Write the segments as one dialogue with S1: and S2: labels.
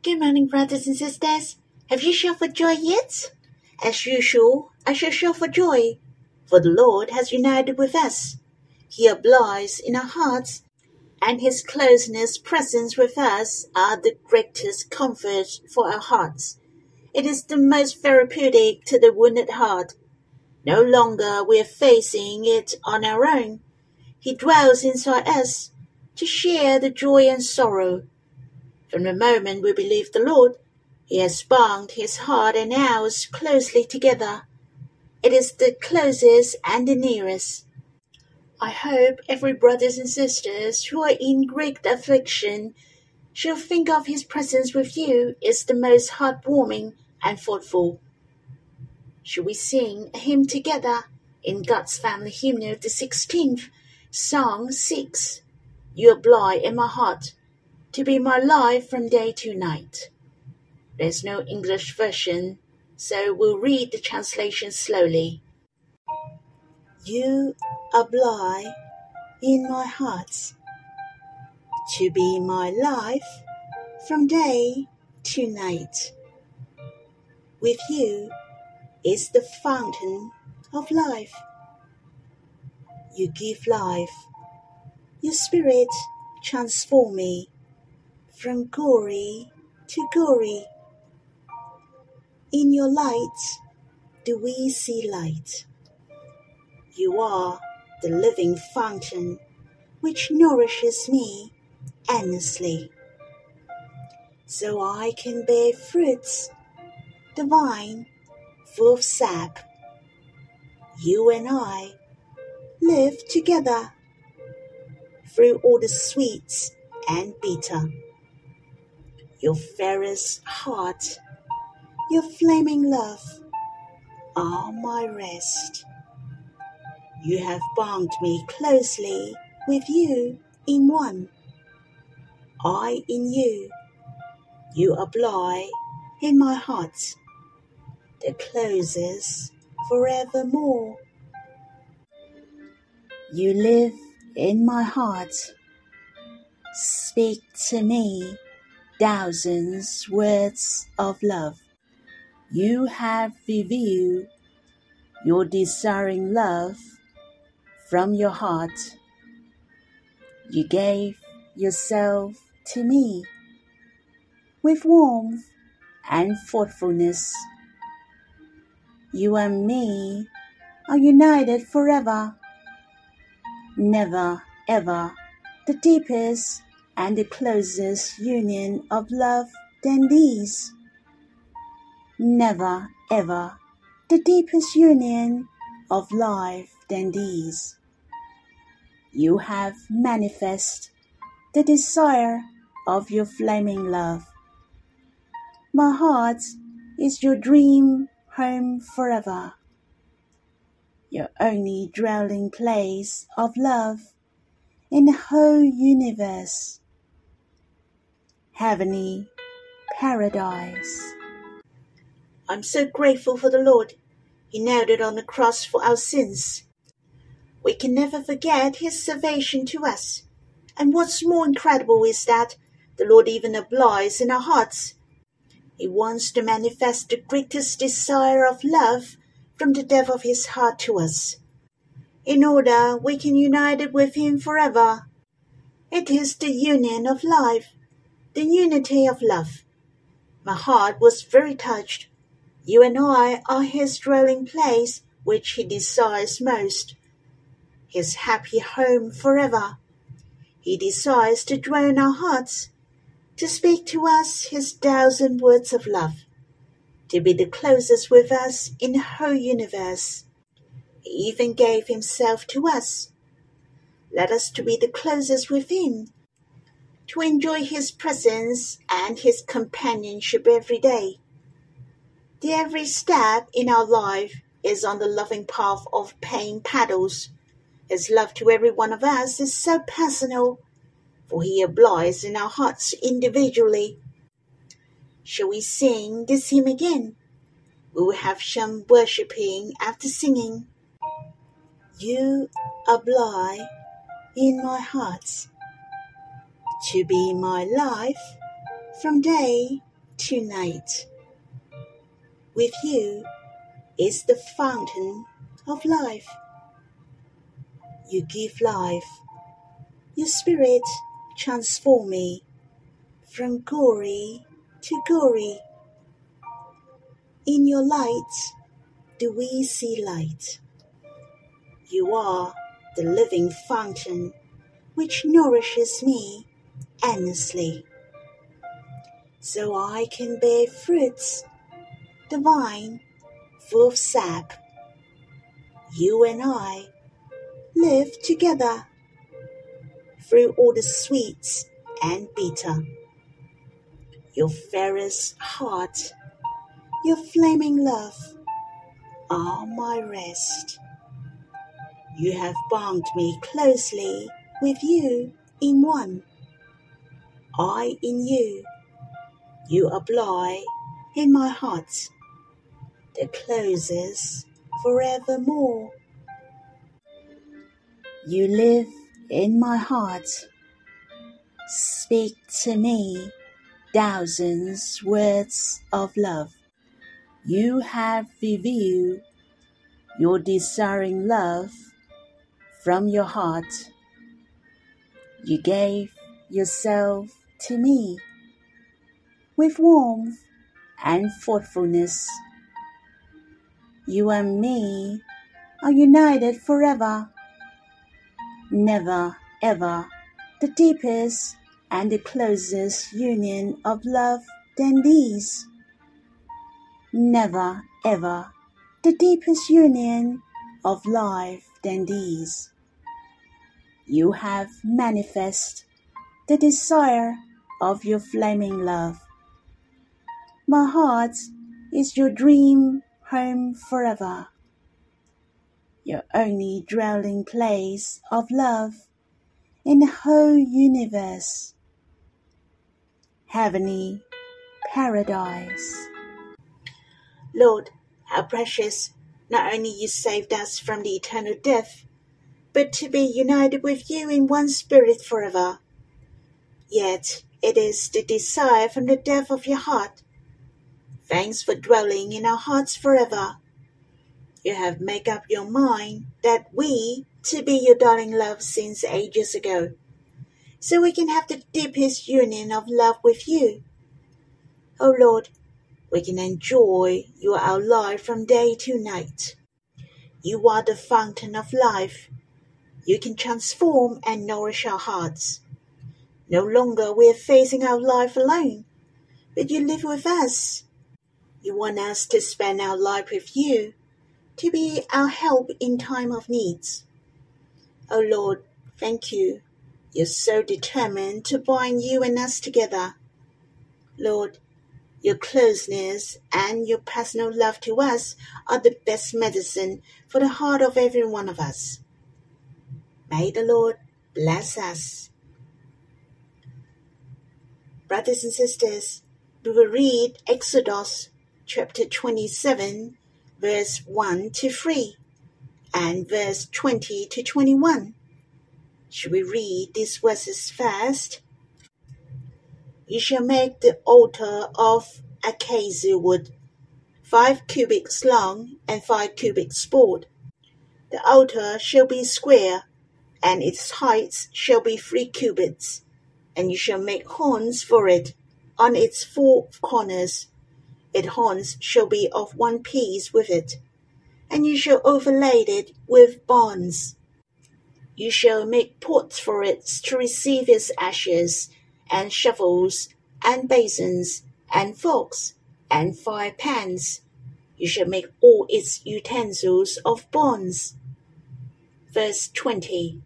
S1: Good morning, brothers and sisters. Have you shouted for joy yet? As usual, I shall shout for joy, for the Lord has united with us. He abides in our hearts, and his closeness presence with us are the greatest comfort for our hearts. It is the most therapeutic to the wounded heart. No longer we are facing it on our own. He dwells inside us to share the joy and sorrow. From the moment we believe the Lord, He has bound His heart and ours closely together. It is the closest and the nearest. I hope every brothers and sisters who are in great affliction shall think of His presence with you is the most heartwarming and thoughtful. Shall we sing a hymn together in God's Family Hymnal, of the 16th, Song 6? You abide in my heart to be my life from day to night. There's no English version, so we'll read the translation slowly. You abide in my heart to be my life from day to night. With you is the fountain of life. You give life. Your spirit transform me from glory to glory. In your light do we see light. You are the living fountain which nourishes me endlessly, so I can bear fruits divine full of sap. You and I live together through all the sweets and bitter. Your fairest heart, your flaming love are my rest. You have bound me closely with you in one. I in you, you abide in my heart, the closes forevermore. You live in my heart. Speak to me thousands words of love. You have revealed your desiring love from your heart. You gave yourself to me with warmth and thoughtfulness. You and me are united forever. Never, ever, the deepest and the closest union of love than these. Never, ever, the deepest union of life than these. You have manifest the desire of your flaming love. My heart is your dream home forever, your only dwelling place of love in the whole universe. Heavenly paradise. I'm so grateful for the Lord. He nailed it on the cross for our sins. We can never forget His salvation to us. And what's more incredible is that the Lord even abides in our hearts. He wants to manifest the greatest desire of love from the depth of His heart to us, in order we can unite it with Him forever. It is the union of life, the unity of love. My heart was very touched. You and I are His dwelling place, which He desires most. His happy home forever. He desires to dwell in our hearts, to speak to us His thousand words of love, to be the closest with us in the whole universe. He even gave Himself to us. Let us to be the closest with Him, to enjoy His presence and His companionship every day. The every step in our life is on the loving path of paying paddles. His love to every one of us is so personal, for he abides in our hearts individually. Shall we sing this hymn again? We will have some worshipping after singing. You abide in my heart to be my life from day to night. With you is the fountain of life. You give life. Your spirit transform me from glory to glory. In your light do we see light. You are the living fountain which nourishes me endlessly, so I can bear fruits divine, full of sap. You and I live together through all the sweets and bitter. Your fairest heart, your flaming love are my rest. You have bound me closely with you in one. I in you, you abide in my heart, the closes forevermore. You live in my heart, speak to me thousands words of love. You have revealed your desiring love from your heart. You gave yourself to me with warmth and thoughtfulness. You and me are united forever. Never, ever, the deepest and the closest union of love than these. Never, ever, the deepest union of life than these. You have manifest the desire of your flaming love. My heart is your dream home forever, your only dwelling place of love in the whole universe. Heavenly paradise. Lord, how precious not only you saved us from the eternal death, but to be united with you in one spirit forever. Yet it is the desire from the depth of your heart. Thanks for dwelling in our hearts forever. You have made up your mind that we to be your darling love since ages ago, so we can have the deepest union of love with you. O oh Lord, we can enjoy you our life from day to night. You are the fountain of life. You can transform and nourish our hearts. No longer we're facing our life alone, but you live with us. You want us to spend our life with you, to be our help in time of needs. Oh Lord, thank you. You're so determined to bind you and us together. Lord, your closeness and your personal love to us are the best medicine for the heart of every one of us. May the Lord bless us. Brothers and sisters, we will read Exodus chapter 27, verse 1 to 3, and verse 20 to 21. Should we read these verses first? You shall make the altar of acacia wood, five cubits long and five cubits broad. The altar shall be square, and its height shall be three cubits and you shall make horns for it on its four corners. Its horns shall be of one piece with it, and you shall overlay it with bronze. You shall make pots for it to receive its ashes, and shovels, and basins, and forks, and fire pans. You shall make all its utensils of bronze. Verse 20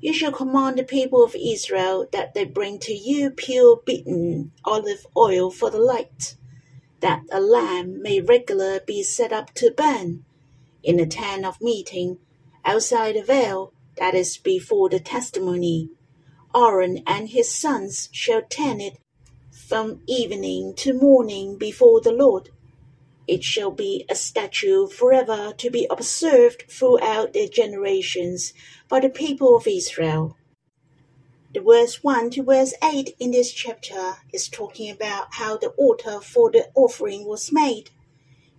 S1: you shall command the people of Israel that they bring to you pure beaten olive oil for the light, that a lamb may regular be set up to burn in the tent of meeting outside the veil that is before the testimony. Aaron and his sons shall tend it from evening to morning before the Lord. It shall be a statute forever to be observed throughout their generations by the people of Israel. The verse 1 to verse 8 in this chapter is talking about how the altar for the offering was made.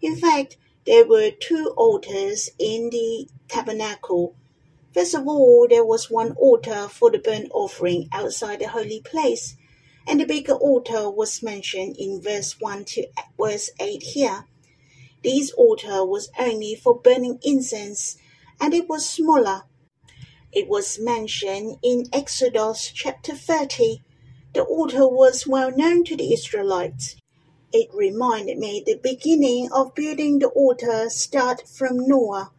S1: In fact, there were two altars in the tabernacle. First of all, there was one altar for the burnt offering outside the holy place, and the bigger altar was mentioned in verse 1 to verse 8 here. This altar was only for burning incense, and it was smaller it was mentioned in Exodus chapter 30. The altar was well known to the Israelites. It reminded me the beginning of building the altar start from Noah.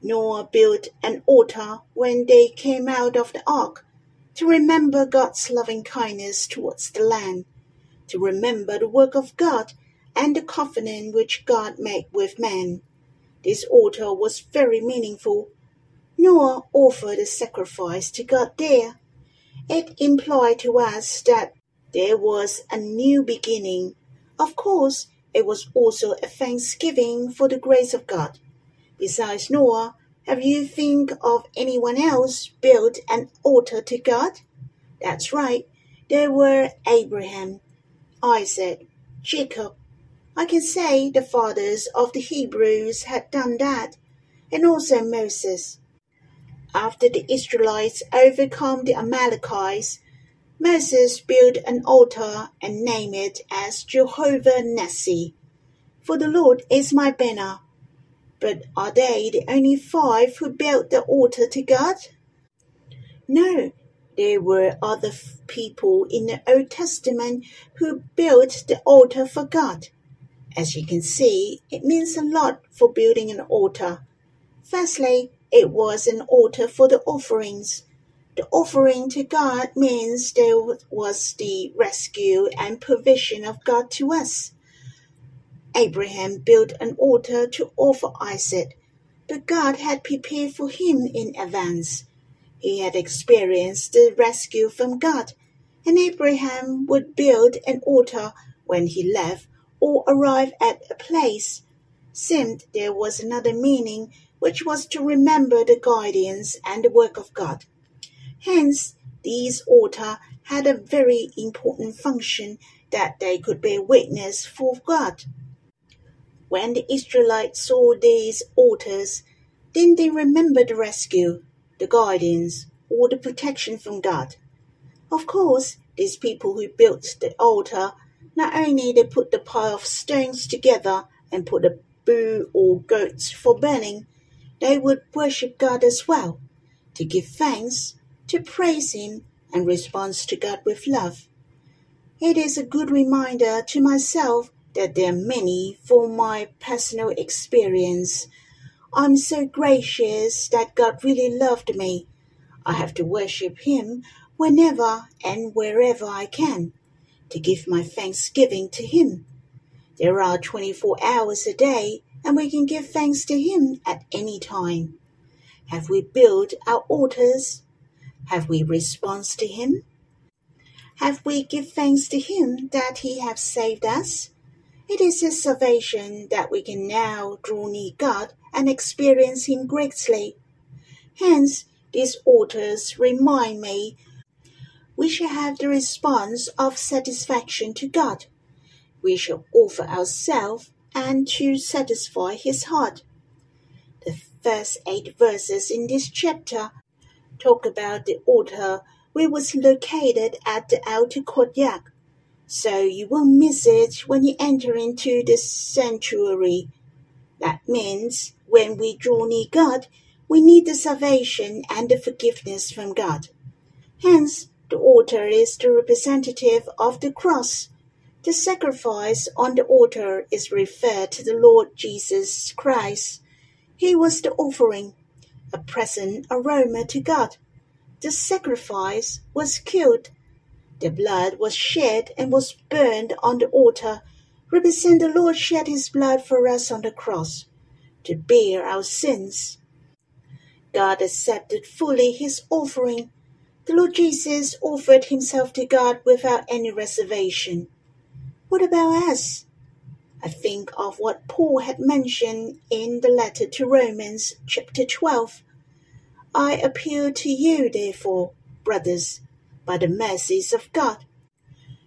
S1: Noah built an altar when they came out of the ark to remember God's loving kindness towards the land, to remember the work of God and the covenant which God made with man. This altar was very meaningful Noah offered a sacrifice to God there. It implied to us that there was a new beginning. Of course, it was also a thanksgiving for the grace of God. Besides Noah, have you think of anyone else built an altar to God? That's right. There were Abraham, Isaac, Jacob. I can say the fathers of the Hebrews had done that, and also Moses. After the Israelites overcome the Amalekites, Moses built an altar and named it as Jehovah Nissi. For the Lord is my banner. But are they the only five who built the altar to God? No, there were other people in the Old Testament who built the altar for God. As you can see, it means a lot for building an altar. Firstly, it was an altar for the offerings. The offering to God means there was the rescue and provision of God to us. Abraham built an altar to offer Isaac, but God had prepared for him in advance. He had experienced the rescue from God, and Abraham would build an altar when he left or arrived at a place. Seemed there was another meaning which was to remember the guidance and the work of God. Hence, these altars had a very important function that they could bear witness for God. When the Israelites saw these altars, didn't they remember the rescue, the guidance, or the protection from God? Of course, these people who built the altar, not only they put the pile of stones together and put a bull or goats for burning, they would worship God as well, to give thanks, to praise Him, and respond to God with love. It is a good reminder to myself that there are many for my personal experience. I'm so gracious that God really loved me. I have to worship Him whenever and wherever I can, to give my thanksgiving to Him. There are 24 hours a day, and we can give thanks to Him at any time. Have we built our altars? Have we responded to Him? Have we give thanks to Him that He has saved us? It is His salvation that we can now draw near God and experience Him greatly. Hence, these altars remind me we shall have the response of satisfaction to God. We shall offer ourselves and to satisfy his heart. The first eight verses in this chapter talk about the altar which was located at the outer courtyard, so you won't miss it when you enter into the sanctuary. That means when we draw near God, we need the salvation and the forgiveness from God. Hence, the altar is the representative of the cross the sacrifice on the altar is referred to the Lord Jesus Christ. He was the offering, a present aroma to God. The sacrifice was killed. The blood was shed and was burned on the altar, represent the Lord shed his blood for us on the cross to bear our sins. God accepted fully his offering. The Lord Jesus offered himself to God without any reservation. What about us? I think of what Paul had mentioned in the letter to Romans, chapter 12. I appeal to you, therefore, brothers, by the mercies of God,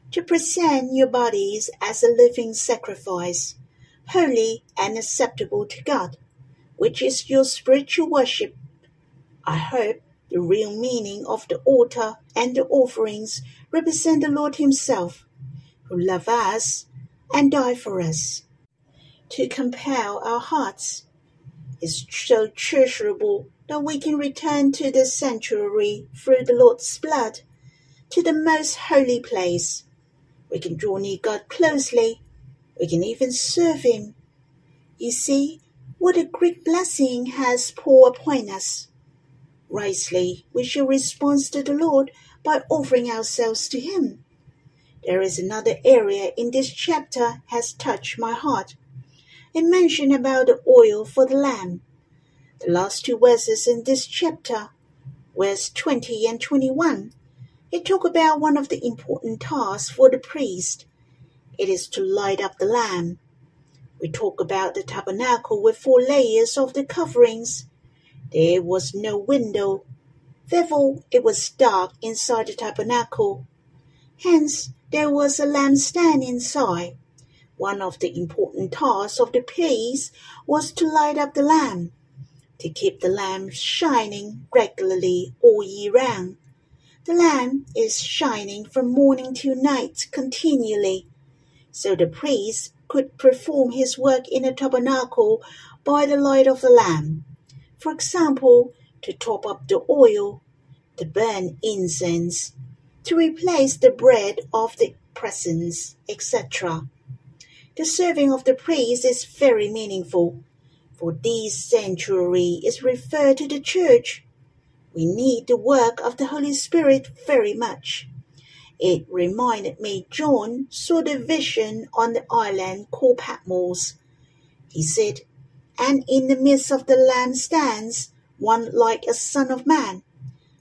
S1: to present your bodies as a living sacrifice, holy and acceptable to God, which is your spiritual worship. I hope the real meaning of the altar and the offerings represent the Lord Himself, who loved us and die for us. To compel our hearts is so treasurable that we can return to the sanctuary through the Lord's blood, to the most holy place. We can draw near God closely. We can even serve Him. You see, what a great blessing has poured upon us. Rightly, we shall respond to the Lord by offering ourselves to Him. There is another area in this chapter has touched my heart. A mention about the oil for the lamb. The last two verses in this chapter, verse 20 and 21, it talk about one of the important tasks for the priest. It is to light up the lamb. We talk about the tabernacle with four layers of the coverings. There was no window. Therefore, it was dark inside the tabernacle. Hence, there was a lampstand inside. One of the important tasks of the priest was to light up the lamp, to keep the lamp shining regularly all year round. The lamp is shining from morning till night continually, so the priest could perform his work in the tabernacle by the light of the lamp. For example, to top up the oil, to burn incense, to replace the bread of the presence, etc. The serving of the priest is very meaningful, for this sanctuary is referred to the church. We need the work of the Holy Spirit very much. It reminded me John saw the vision on the island called Patmos. He said, And in the midst of the land stands one like a son of man,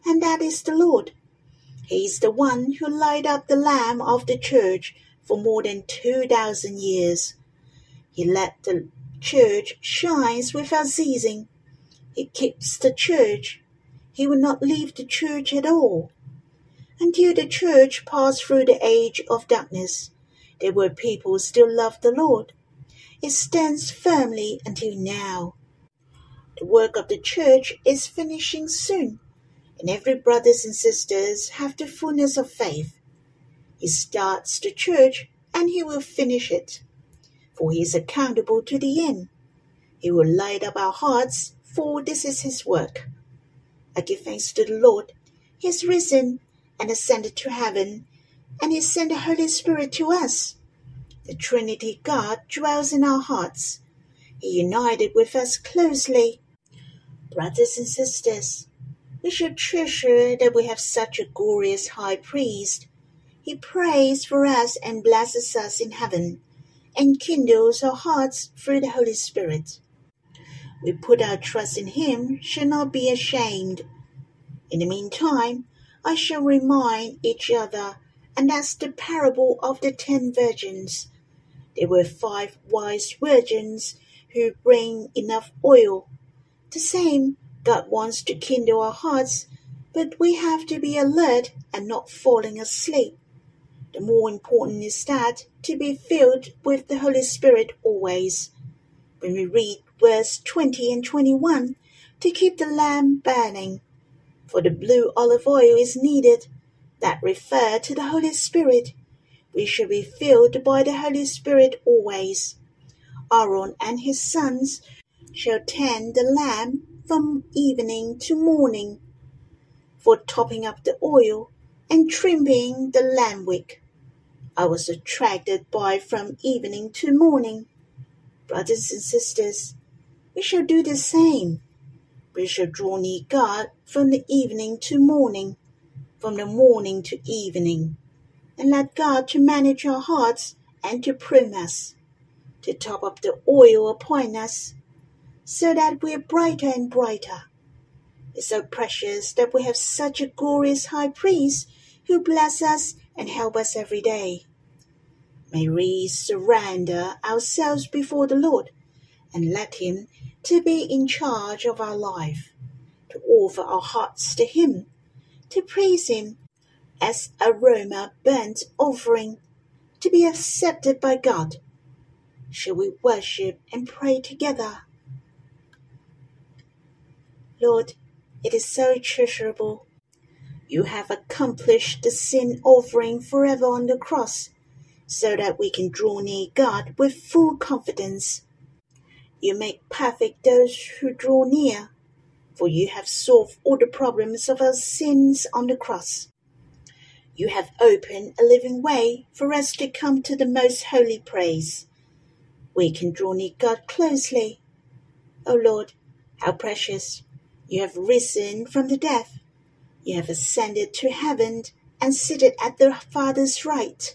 S1: and that is the Lord. He is the one who light up the lamb of the church for more than 2,000 years. He let the church shine without ceasing. He keeps the church. He will not leave the church at all. Until the church passed through the age of darkness, there were people still loved the Lord. It stands firmly until now. The work of the church is finishing soon, and every brothers and sisters have the fullness of faith. He starts the church and he will finish it, for he is accountable to the end. He will light up our hearts, for this is his work. I give thanks to the Lord. He has risen and ascended to heaven, and he sent the Holy Spirit to us. The Trinity God dwells in our hearts. He united with us closely. Brothers and sisters, we should treasure that we have such a glorious high priest he prays for us and blesses us in heaven, and kindles our hearts through the Holy Spirit. We put our trust in Him, shall not be ashamed. In the meantime, I shall remind each other, and that's the parable of the ten virgins. There were five wise virgins who bring enough oil. The same God wants to kindle our hearts, but we have to be alert and not falling asleep. The more important is that to be filled with the Holy Spirit always. When we read verse 20 and 21, to keep the lamp burning, for the blue olive oil is needed, that refer to the Holy Spirit. We should be filled by the Holy Spirit always. Aaron and his sons shall tend the lamp from evening to morning, for topping up the oil and trimming the lamp wick. I was attracted by from evening to morning. Brothers and sisters, we shall do the same. We shall draw near God from the evening to morning, from the morning to evening, and let God to manage our hearts and to prune us, to top up the oil upon us, so that we are brighter and brighter. It's so precious that we have such a glorious high priest who bless us and help us every day. May we surrender ourselves before the Lord and let Him to be in charge of our life, to offer our hearts to Him, to praise Him, as aroma burnt offering to be accepted by God. Shall we worship and pray together? Lord, it is so treasurable. You have accomplished the sin offering forever on the cross, so that we can draw near God with full confidence. You make perfect those who draw near, for you have solved all the problems of our sins on the cross. You have opened a living way for us to come to the most holy place. We can draw near God closely. O Lord, how precious! You have risen from the dead. You have ascended to heaven and seated at the Father's right.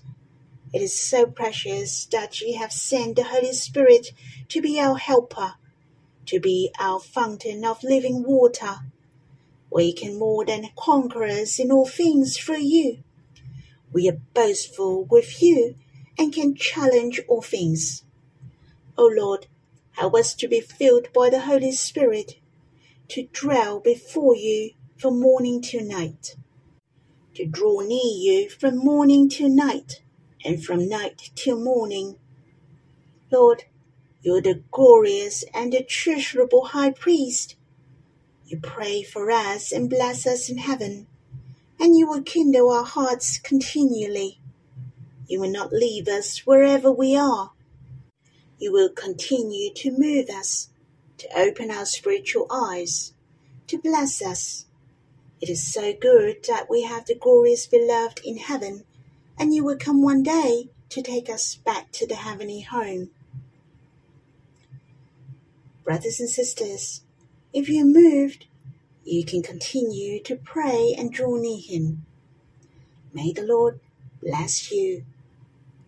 S1: It is so precious that you have sent the Holy Spirit to be our helper, to be our fountain of living water. We can more than conquerors in all things through you. We are boastful with you and can challenge all things. O Lord, help us to be filled by the Holy Spirit, to dwell before you from morning to night, to draw near you from morning to night, and from night till morning. Lord, you are the glorious and the treasurable high priest. You pray for us and bless us in heaven and you will kindle our hearts continually. You will not leave us wherever we are. You will continue to move us, to open our spiritual eyes, to bless us. It is so good that we have the glorious beloved in heaven, and you will come one day to take us back to the heavenly home. Brothers and sisters, if you are moved you can continue to pray and draw near Him. May the Lord bless you.